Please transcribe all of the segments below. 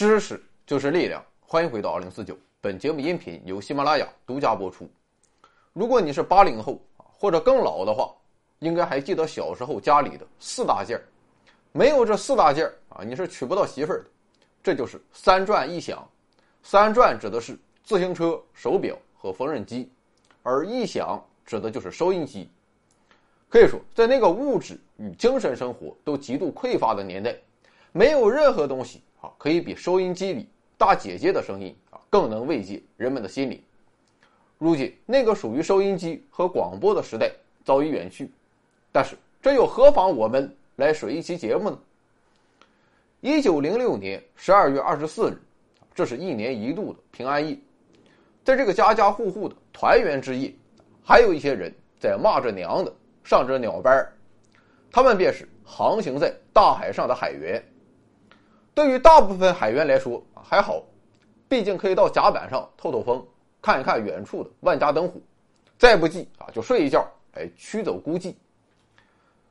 知识就是力量，欢迎回到二零四九。本节目音频由喜马拉雅独家播出。如果你是八零后或者更老的话，应该还记得小时候家里的四大件没有这四大件啊，你是娶不到媳妇儿的。这就是三转一响。三转指的是自行车、手表和缝纫机，而一响指的就是收音机。可以说，在那个物质与精神生活都极度匮乏的年代。没有任何东西啊，可以比收音机里大姐姐的声音啊更能慰藉人们的心灵。如今，那个属于收音机和广播的时代早已远去，但是这又何妨我们来水一期节目呢？一九零六年十二月二十四日，这是一年一度的平安夜，在这个家家户户的团圆之夜，还有一些人在骂着娘的上着鸟班他们便是航行在大海上的海员。对于大部分海员来说还好，毕竟可以到甲板上透透风，看一看远处的万家灯火，再不济啊就睡一觉，哎驱走孤寂。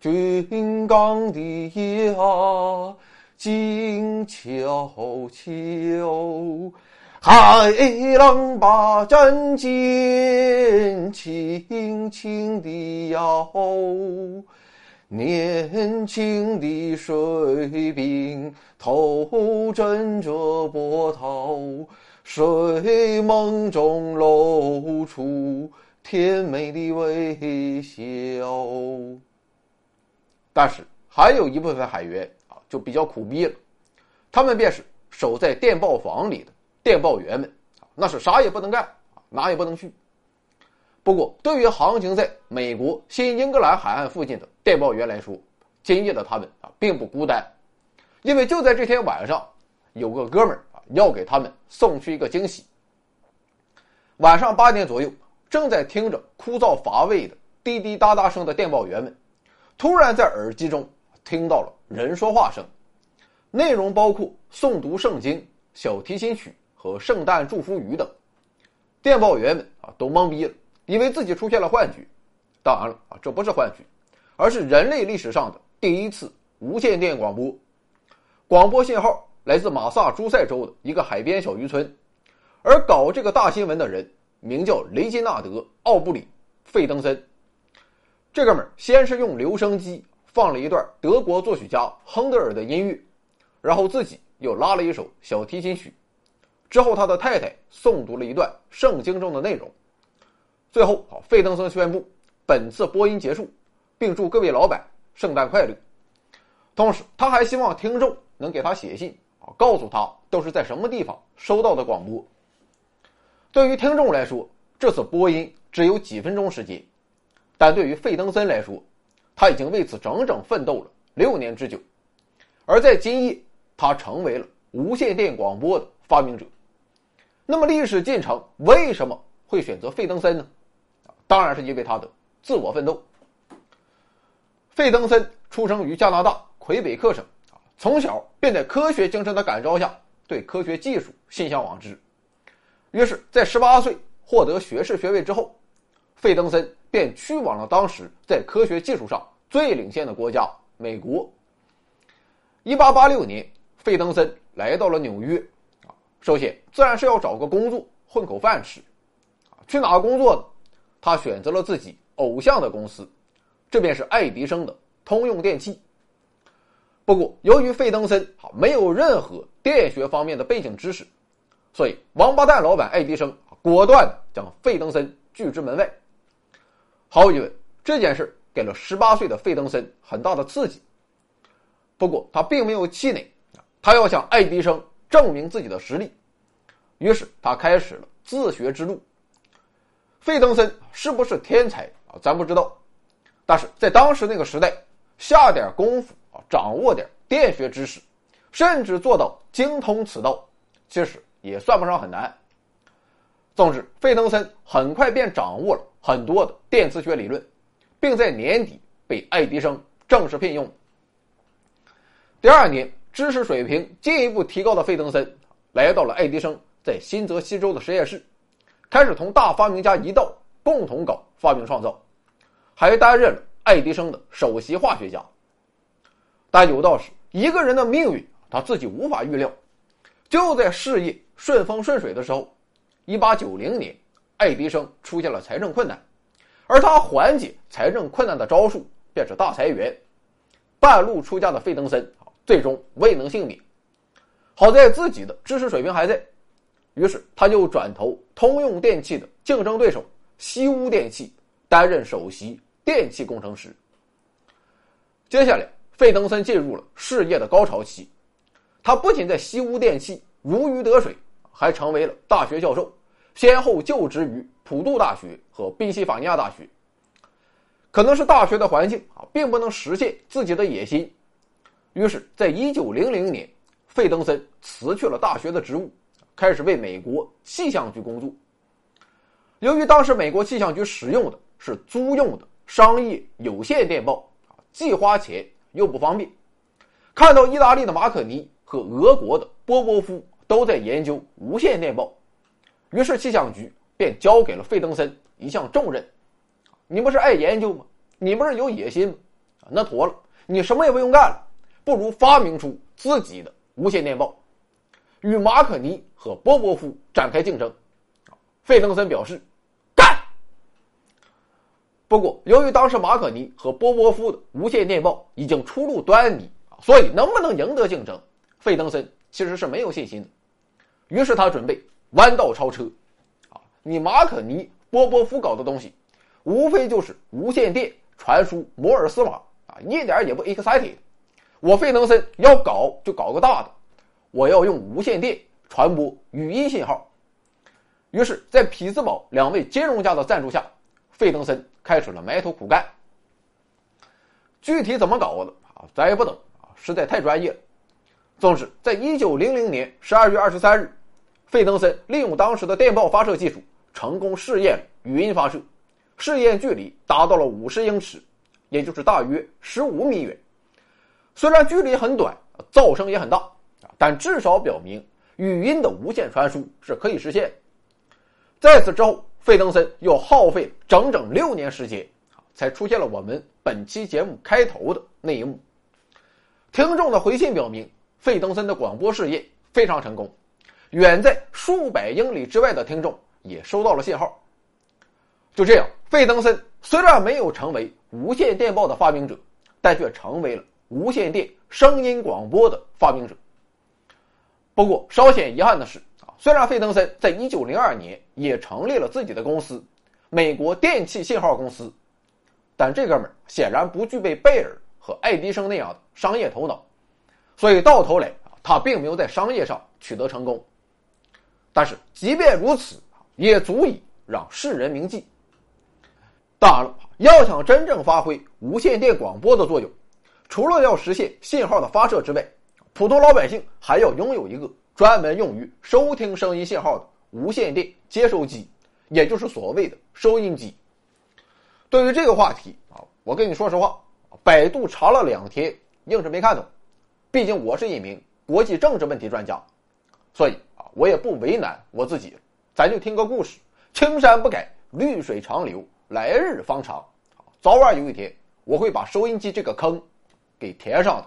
军港的夜啊，静悄悄，海浪把战舰轻轻地摇。年轻的水兵头枕着波涛，睡梦中露出甜美的微笑。但是还有一部分海员啊，就比较苦逼了，他们便是守在电报房里的电报员们那是啥也不能干哪也不能去。不过，对于航行在美国新英格兰海岸附近的电报员来说，今夜的他们啊并不孤单，因为就在这天晚上，有个哥们儿啊要给他们送去一个惊喜。晚上八点左右，正在听着枯燥乏味的滴滴答答声的电报员们，突然在耳机中听到了人说话声，内容包括诵读圣经、小提琴曲和圣诞祝福语等。电报员们啊都懵逼了。以为自己出现了幻觉，当然了啊，这不是幻觉，而是人类历史上的第一次无线电广播。广播信号来自马萨诸塞州的一个海边小渔村，而搞这个大新闻的人名叫雷金纳德·奥布里·费登森。这哥们儿先是用留声机放了一段德国作曲家亨德尔的音乐，然后自己又拉了一首小提琴曲，之后他的太太诵读了一段圣经中的内容。最后，啊，费登森宣布本次播音结束，并祝各位老板圣诞快乐。同时，他还希望听众能给他写信，啊，告诉他都是在什么地方收到的广播。对于听众来说，这次播音只有几分钟时间，但对于费登森来说，他已经为此整整奋斗了六年之久。而在今夜，他成为了无线电广播的发明者。那么，历史进程为什么会选择费登森呢？当然是因为他的自我奋斗。费登森出生于加拿大魁北克省，啊，从小便在科学精神的感召下，对科学技术心向往之。于是，在十八岁获得学士学位之后，费登森便去往了当时在科学技术上最领先的国家——美国。一八八六年，费登森来到了纽约，啊，首先自然是要找个工作混口饭吃，啊，去哪工作呢？他选择了自己偶像的公司，这便是爱迪生的通用电器。不过，由于费登森啊没有任何电学方面的背景知识，所以王八蛋老板爱迪生果断将费登森拒之门外。毫无疑问，这件事给了十八岁的费登森很大的刺激。不过，他并没有气馁，他要向爱迪生证明自己的实力，于是他开始了自学之路。费登森是不是天才啊？咱不知道，但是在当时那个时代，下点功夫啊，掌握点电学知识，甚至做到精通此道，其实也算不上很难。总之，费登森很快便掌握了很多的电磁学理论，并在年底被爱迪生正式聘用。第二年，知识水平进一步提高的费登森来到了爱迪生在新泽西州的实验室。开始同大发明家一道共同搞发明创造，还担任了爱迪生的首席化学家。但有道是，一个人的命运他自己无法预料，就在事业顺风顺水的时候，一八九零年，爱迪生出现了财政困难，而他缓解财政困难的招数便是大裁员。半路出家的费登森最终未能幸免。好在自己的知识水平还在，于是他就转投通用电气的竞争对手西屋电器，担任首席电气工程师。接下来，费登森进入了事业的高潮期。他不仅在西屋电器如鱼得水，还成为了大学教授，先后就职于普渡大学和宾夕法尼亚大学。可能是大学的环境啊，并不能实现自己的野心，于是，在一九零零年，费登森辞去了大学的职务，开始为美国气象局工作。由于当时美国气象局使用的是租用的商业有线电报啊，既花钱又不方便。看到意大利的马可尼和俄国的波波夫都在研究无线电报，于是气象局便交给了费登森一项重任。你不是爱研究吗？你不是有野心吗？那妥了，你什么也不用干了，不如发明出自己的无线电报，与马可尼和波波夫展开竞争。费登森表示，干。不过，由于当时马可尼和波波夫的无线电报已经初露端倪所以能不能赢得竞争，费登森其实是没有信心的。于是他准备弯道超车。啊，你马可尼、波波夫搞的东西。无非就是无线电传输摩尔斯码啊，一点也不 exciting。我费登森要搞就搞个大的，我要用无线电传播语音信号。于是，在匹兹堡两位金融家的赞助下，费登森开始了埋头苦干。具体怎么搞的啊，咱也不懂啊，实在太专业了。总之，在一九零零年十二月二十三日，费登森利用当时的电报发射技术，成功试验语音发射。试验距离达到了五十英尺，也就是大约十五米远。虽然距离很短，噪声也很大，但至少表明语音的无线传输是可以实现。在此之后，费登森又耗费整整六年时间，才出现了我们本期节目开头的那一幕。听众的回信表明，费登森的广播事业非常成功，远在数百英里之外的听众也收到了信号。就这样。费登森虽然没有成为无线电报的发明者，但却成为了无线电声音广播的发明者。不过稍显遗憾的是啊，虽然费登森在1902年也成立了自己的公司——美国电气信号公司，但这哥们儿显然不具备贝尔和爱迪生那样的商业头脑，所以到头来啊，他并没有在商业上取得成功。但是即便如此，也足以让世人铭记。当然了，要想真正发挥无线电广播的作用，除了要实现信号的发射之外，普通老百姓还要拥有一个专门用于收听声音信号的无线电接收机，也就是所谓的收音机。对于这个话题啊，我跟你说实话，百度查了两天，硬是没看懂。毕竟我是一名国际政治问题专家，所以啊，我也不为难我自己。咱就听个故事：青山不改，绿水长流。来日方长，早晚有一天我会把收音机这个坑给填上的。